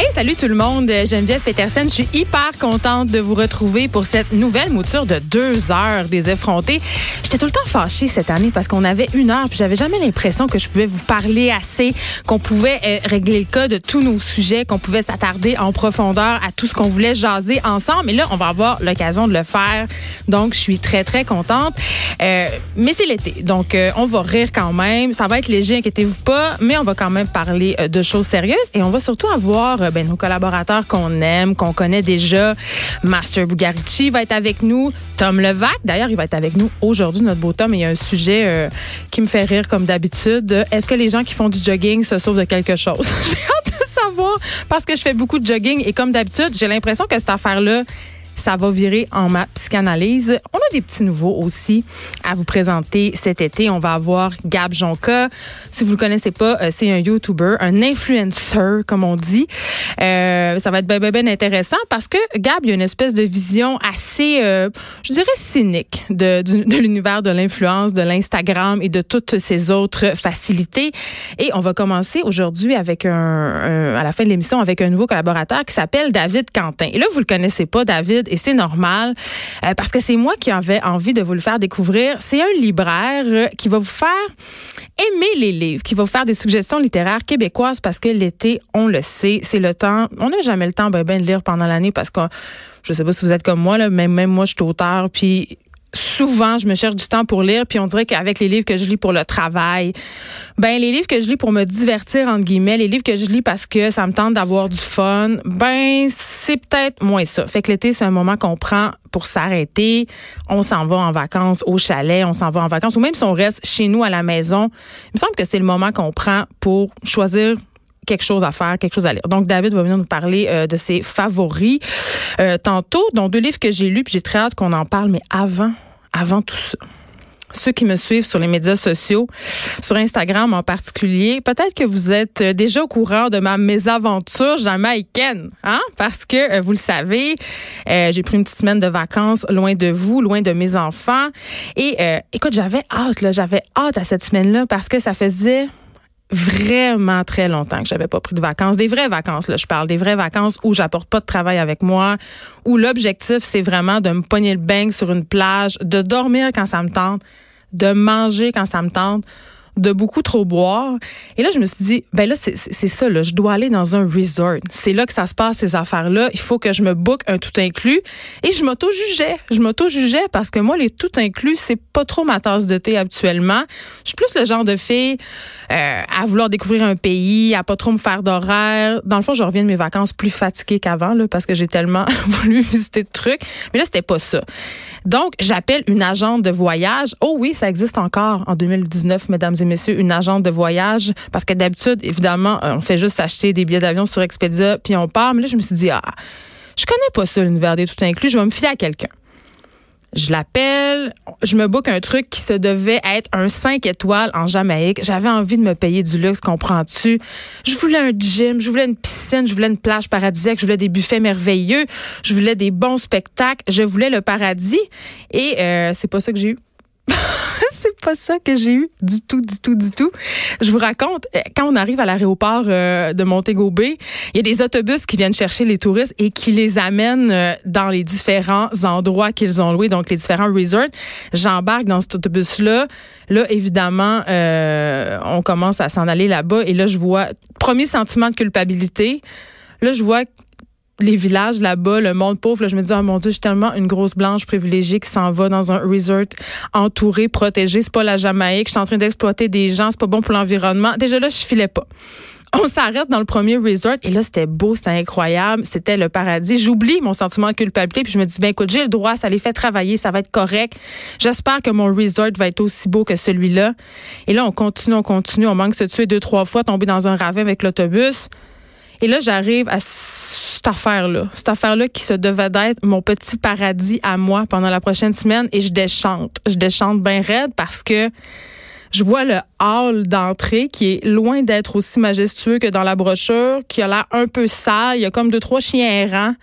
Hey, salut tout le monde. Geneviève Peterson, je suis hyper contente de vous retrouver pour cette nouvelle mouture de deux heures des effrontés. J'étais tout le temps fâchée cette année parce qu'on avait une heure puis j'avais jamais l'impression que je pouvais vous parler assez, qu'on pouvait euh, régler le cas de tous nos sujets, qu'on pouvait s'attarder en profondeur à tout ce qu'on voulait jaser ensemble. Mais là, on va avoir l'occasion de le faire. Donc, je suis très, très contente. Euh, mais c'est l'été. Donc, euh, on va rire quand même. Ça va être léger, inquiétez-vous pas. Mais on va quand même parler euh, de choses sérieuses et on va surtout avoir ben, nos collaborateurs qu'on aime, qu'on connaît déjà. Master Bugarici va être avec nous. Tom Levac, d'ailleurs, il va être avec nous aujourd'hui, notre beau Tom. il y a un sujet euh, qui me fait rire comme d'habitude. Est-ce que les gens qui font du jogging se sauvent de quelque chose? j'ai hâte de savoir parce que je fais beaucoup de jogging et comme d'habitude, j'ai l'impression que cette affaire-là, ça va virer en ma psychanalyse. On a des petits nouveaux aussi à vous présenter cet été. On va avoir Gab Jonka. Si vous le connaissez pas, euh, c'est un YouTuber, un influencer, comme on dit. Euh, ça va être bien, bien, bien intéressant parce que Gab, il a une espèce de vision assez, euh, je dirais, cynique de, de l'univers de l'influence, de l'Instagram et de toutes ces autres facilités. Et on va commencer aujourd'hui avec un, un, à la fin de l'émission, avec un nouveau collaborateur qui s'appelle David Quentin. Et là, vous le connaissez pas, David et c'est normal euh, parce que c'est moi qui avais envie de vous le faire découvrir. C'est un libraire euh, qui va vous faire aimer les livres, qui va vous faire des suggestions littéraires québécoises parce que l'été, on le sait, c'est le temps. On n'a jamais le temps ben, ben, de lire pendant l'année parce que je sais pas si vous êtes comme moi là, mais même moi je suis auteur puis souvent, je me cherche du temps pour lire, puis on dirait qu'avec les livres que je lis pour le travail, ben les livres que je lis pour me divertir entre guillemets, les livres que je lis parce que ça me tente d'avoir du fun, ben c'est peut-être moins ça. Fait que l'été, c'est un moment qu'on prend pour s'arrêter. On s'en va en vacances au chalet, on s'en va en vacances, ou même si on reste chez nous à la maison. Il me semble que c'est le moment qu'on prend pour choisir quelque chose à faire, quelque chose à lire. Donc, David va venir nous parler euh, de ses favoris euh, tantôt, dont deux livres que j'ai lus, puis j'ai très hâte qu'on en parle, mais avant, avant tout ça ceux qui me suivent sur les médias sociaux, sur Instagram en particulier, peut-être que vous êtes déjà au courant de ma mésaventure jamaïcaine, hein? Parce que vous le savez, euh, j'ai pris une petite semaine de vacances loin de vous, loin de mes enfants. Et euh, écoute, j'avais hâte, là, j'avais hâte à cette semaine-là parce que ça faisait vraiment très longtemps que j'avais pas pris de vacances, des vraies vacances là, je parle des vraies vacances où j'apporte pas de travail avec moi, où l'objectif c'est vraiment de me pogner le bang sur une plage, de dormir quand ça me tente, de manger quand ça me tente, de beaucoup trop boire. Et là, je me suis dit, ben là, c'est ça, là, je dois aller dans un resort. C'est là que ça se passe, ces affaires-là. Il faut que je me book un tout inclus. Et je m'auto-jugeais. Je m'auto-jugeais parce que moi, les tout inclus, c'est pas trop ma tasse de thé habituellement. Je suis plus le genre de fille euh, à vouloir découvrir un pays, à pas trop me faire d'horaire. Dans le fond, je reviens de mes vacances plus fatiguée qu'avant, parce que j'ai tellement voulu visiter de trucs. Mais là, c'était pas ça. Donc, j'appelle une agente de voyage. Oh oui, ça existe encore en 2019, mesdames et messieurs, une agente de voyage. Parce que d'habitude, évidemment, euh, on fait juste acheter des billets d'avion sur Expedia, puis on part. Mais là, je me suis dit, ah, je connais pas ça, l'univers des tout inclus. Je vais me fier à quelqu'un. Je l'appelle, je me book un truc qui se devait être un 5 étoiles en Jamaïque. J'avais envie de me payer du luxe, comprends-tu? Je voulais un gym, je voulais une piscine, je voulais une plage paradisiaque, je voulais des buffets merveilleux, je voulais des bons spectacles, je voulais le paradis. Et euh, c'est pas ça que j'ai eu. c'est pas ça que j'ai eu du tout, du tout, du tout. Je vous raconte, euh, quand on arrive à l'aéroport euh, de Montego Bay, il y a des autobus qui viennent chercher les touristes et qui les amènent euh, dans les différents endroits qu'ils ont loués, donc les différents resorts. J'embarque dans cet autobus-là. Là, évidemment, on commence à s'en aller là-bas et là, je vois, premier sentiment de culpabilité. Là, je vois les villages là-bas, le monde pauvre, là, je me dis, oh mon Dieu, je suis tellement une grosse blanche privilégiée qui s'en va dans un resort entouré, protégé. C'est pas la Jamaïque. Je suis en train d'exploiter des gens. C'est pas bon pour l'environnement. Déjà là, je filais pas. On s'arrête dans le premier resort et là, c'était beau, c'était incroyable, c'était le paradis. J'oublie mon sentiment de culpabilité puis je me dis, ben écoute, j'ai le droit, ça les fait travailler, ça va être correct. J'espère que mon resort va être aussi beau que celui-là. Et là, on continue, on continue, on manque de se tuer deux, trois fois, tomber dans un ravin avec l'autobus. Et là, j'arrive à cette affaire-là, cette affaire-là qui se devait d'être mon petit paradis à moi pendant la prochaine semaine et je déchante. Je déchante bien raide parce que Je vois le hall d'entrée qui est loin d'être aussi majestueux que dans la brochure, qui a l'air un peu sale. Il y a comme deux, trois chiens errants.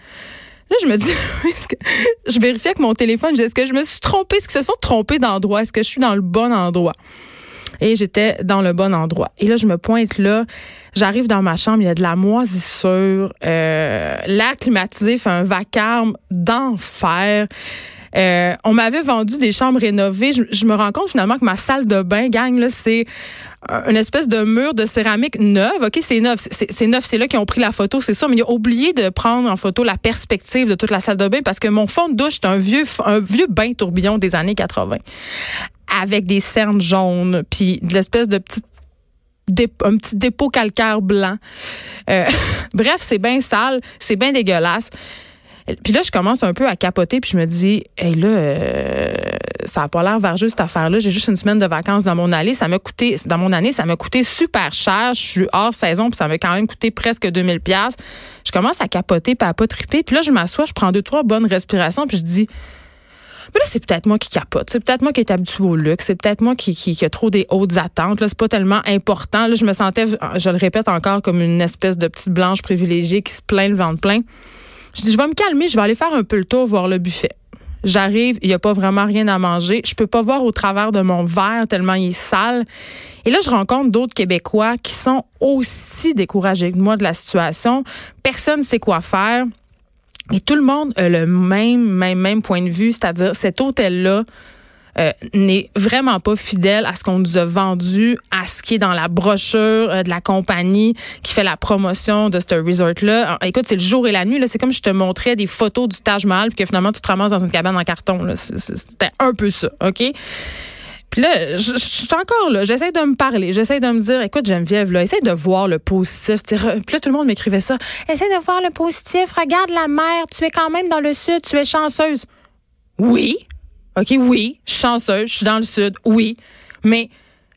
Là, je me dis, je vérifiais avec mon téléphone, est-ce que je me suis trompée? Est-ce qu'ils se sont trompés d'endroit? Est-ce que je suis dans le bon endroit? Et j'étais dans le bon endroit. Et là, je me pointe là. J'arrive dans ma chambre, il y a de la moisissure. Euh, L'air climatisé fait un vacarme d'enfer. Euh, on m'avait vendu des chambres rénovées. Je, me rends compte finalement que ma salle de bain, gang, là, c'est une espèce de mur de céramique neuve. OK, c'est neuf. C'est neuf. C'est là qu'ils ont pris la photo, c'est ça. Mais ils ont oublié de prendre en photo la perspective de toute la salle de bain parce que mon fond de douche, c'est un vieux, un vieux bain tourbillon des années 80 avec des cernes jaunes puis de l'espèce de petite un petit dépôt calcaire blanc. Euh, bref, c'est bien sale, c'est bien dégueulasse. Puis là, je commence un peu à capoter, puis je me dis, hey là, euh, ça a pas l'air vargeux cette affaire-là. J'ai juste une semaine de vacances dans mon année. Ça m'a coûté, dans mon année, ça m'a coûté super cher. Je suis hors saison, puis ça m'a quand même coûté presque 2000 pièces. Je commence à capoter, puis à pas triper. Puis là, je m'assois, je prends deux trois bonnes respirations, puis je dis, là, c'est peut-être moi qui capote. C'est peut-être moi qui est habitué au luxe. C'est peut-être moi qui, a trop des hautes attentes. Là, c'est pas tellement important. Là, je me sentais, je le répète encore, comme une espèce de petite blanche privilégiée qui se plaint le ventre plein. Je dis, je vais me calmer, je vais aller faire un peu le tour, voir le buffet. J'arrive, il n'y a pas vraiment rien à manger. Je peux pas voir au travers de mon verre tellement il est sale. Et là, je rencontre d'autres Québécois qui sont aussi découragés que moi de la situation. Personne ne sait quoi faire. Et tout le monde a le même, même, même point de vue, c'est-à-dire cet hôtel-là euh, n'est vraiment pas fidèle à ce qu'on nous a vendu, à ce qui est dans la brochure euh, de la compagnie qui fait la promotion de ce resort-là. Écoute, c'est le jour et la nuit. C'est comme je te montrais des photos du Taj Mahal puis que finalement tu te ramasses dans une cabane en carton. C'était un peu ça, OK? Puis là, je, suis encore là. J'essaie de me parler. J'essaie de me dire, écoute, Geneviève, là, essaie de voir le positif. Puis là, tout le monde m'écrivait ça. Essaie de voir le positif. Regarde la mer. Tu es quand même dans le sud. Tu es chanceuse. Oui. OK, oui, chanceuse, je suis dans le sud, oui. Mais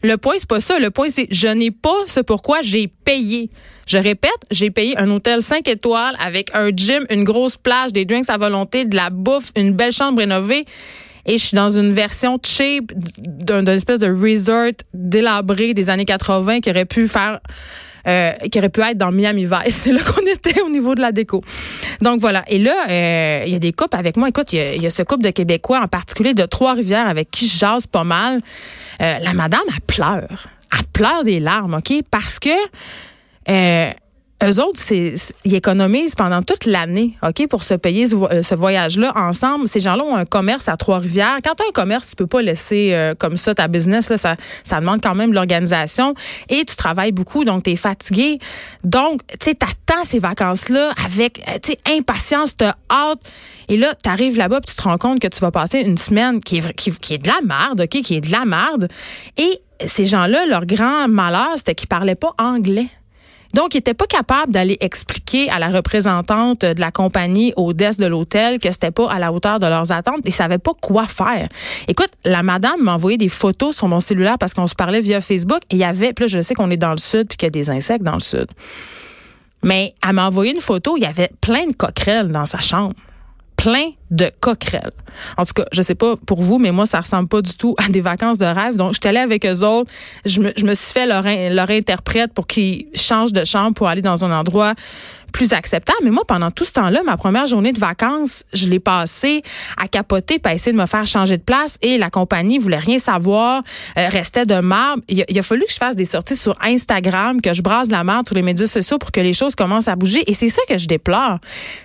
le point, c'est pas ça. Le point, c'est je n'ai pas ce pourquoi j'ai payé. Je répète, j'ai payé un hôtel 5 étoiles avec un gym, une grosse plage, des drinks à volonté, de la bouffe, une belle chambre rénovée. Et je suis dans une version cheap d'un espèce de resort délabré des années 80 qui aurait pu faire euh, qui aurait pu être dans Miami Vice. C'est là qu'on était au niveau de la déco. Donc voilà. Et là, euh, il y a des couples avec moi. Écoute, il y, a ce couple de Québécois, en particulier de Trois-Rivières, avec qui je jase pas mal. Euh, la madame, elle pleure. Elle pleure des larmes, OK? Parce que eux autres, c'est, ils économisent pendant toute l'année, OK, pour se payer ce, euh, voyage-là ensemble. Ces gens-là ont un commerce à Trois-Rivières. Quand tu as un commerce, tu peux pas laisser euh, comme ça ta business. Là, ça, ça demande quand même l'organisation. Et tu travailles beaucoup, donc tu es fatigué. Donc, tu sais, t'attends ces vacances-là avec, euh, tu sais, impatience, t'as hâte. Et là, tu arrives là-bas puis tu te rends compte que tu vas passer une semaine qui est, qui, qui est de la merde, OK, qui est de la merde. Et ces gens-là, leur grand malheur, c'était qu'ils parlaient pas anglais. Donc, il n'était pas capable d'aller expliquer à la représentante de la compagnie au desk de l'hôtel que c'était pas à la hauteur de leurs attentes et savait pas quoi faire. Écoute, la madame m'a envoyé des photos sur mon cellulaire parce qu'on se parlait via Facebook et il y avait, puis là, je sais qu'on est dans le sud puis qu'il y a des insectes dans le sud. Mais elle m'a envoyé une photo, il y avait plein de coquerelles dans sa chambre plein de coquerelles. En tout cas, je sais pas pour vous, mais moi, ça ressemble pas du tout à des vacances de rêve. Donc, je suis allée avec eux autres. Je me, je suis fait leur interprète pour qu'ils changent de chambre pour aller dans un endroit plus acceptable. Mais moi, pendant tout ce temps-là, ma première journée de vacances, je l'ai passée à capoter, pas essayer de me faire changer de place. Et la compagnie voulait rien savoir, euh, restait de marbre. Il, a fallu que je fasse des sorties sur Instagram, que je brasse la marde sur les médias sociaux pour que les choses commencent à bouger. Et c'est ça que je déplore.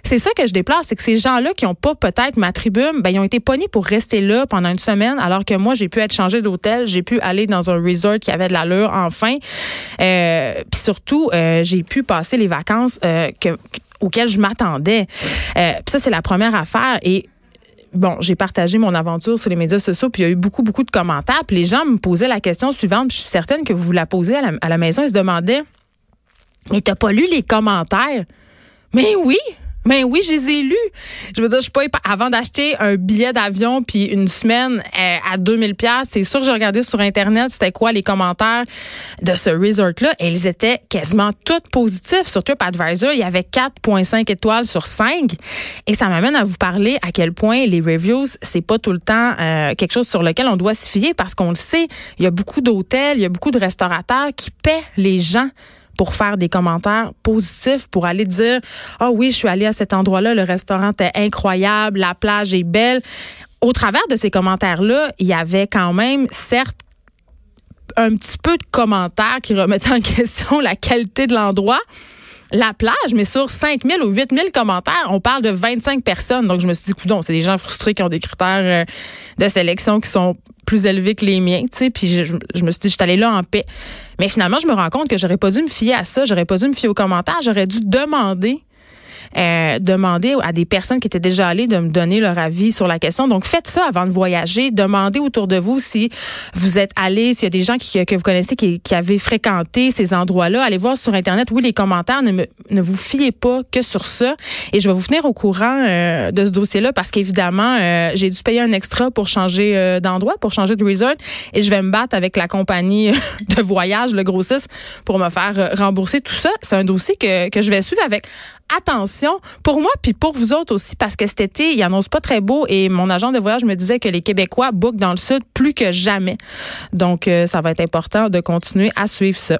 C'est ça que je déplore, c'est que ces gens-là qui ont pas peut-être ma tribune, ben, ils ont été pognés pour rester là pendant une semaine, alors que moi, j'ai pu être changé d'hôtel, j'ai pu aller dans un resort qui avait de l'allure, enfin. Euh, Puis surtout, euh, j'ai pu passer les vacances euh, auquel je m'attendais. Euh, ça, c'est la première affaire. Et bon, j'ai partagé mon aventure sur les médias sociaux, puis il y a eu beaucoup, beaucoup de commentaires. Puis les gens me posaient la question suivante, puis je suis certaine que vous la posez à la, à la maison. Ils se demandaient, mais t'as pas lu les commentaires? Mais oui, Ben oui, je les ai lus. Je veux dire, je suis pas avant d'acheter un billet d'avion puis une semaine euh, à 2000 pièces, c'est sûr que j'ai regardé sur internet c'était quoi les commentaires de ce resort là et ils étaient quasiment tous positifs sur TripAdvisor, il y avait 4.5 étoiles sur 5 et ça m'amène à vous parler à quel point les reviews, c'est pas tout le temps euh, quelque chose sur lequel on doit se fier parce qu'on le sait, il y a beaucoup d'hôtels, il y a beaucoup de restaurateurs qui paient les gens pour faire des commentaires positifs, pour aller dire ah oui, je suis allé à cet endroit-là, le restaurant était incroyable, la plage est belle. Au travers de ces commentaires-là, il y avait quand même certes un petit peu de commentaires qui remettaient en question la qualité de l'endroit la plage, mais sur 5 000 ou 8 000 commentaires, on parle de 25 personnes. Donc, je me suis dit, non, c'est des gens frustrés qui ont des critères euh, de sélection qui sont plus élevés que les miens, tu sais. Puis je, je, me suis dit, je suis allée là en paix. Mais finalement, je me rends compte que j'aurais pas dû me fier à ça. J'aurais pas dû me fier aux commentaires. J'aurais dû demander euh, demander à des personnes qui étaient déjà allées de me donner leur avis sur la question. Donc, faites ça avant de voyager. Demandez autour de vous si vous êtes allé, s'il y a des gens qui, que vous connaissez qui, qui avaient fréquenté ces endroits-là. Allez voir sur Internet. Oui, les commentaires, ne, ne vous fiez pas que sur ça. Et je vais vous tenir au courant euh, de ce dossier-là parce qu'évidemment, euh, j'ai dû payer un extra pour changer euh, d'endroit, pour changer de resort. Et je vais me battre avec la compagnie de voyage, le grossiste, pour me faire rembourser tout ça. C'est un dossier que, que je vais suivre avec attention pour moi puis pour vous autres aussi parce que cet été, il annonce pas très beau et mon agent de voyage me disait que les Québécois bookent dans le sud plus que jamais. Donc, euh, ça va être important de continuer à suivre ça.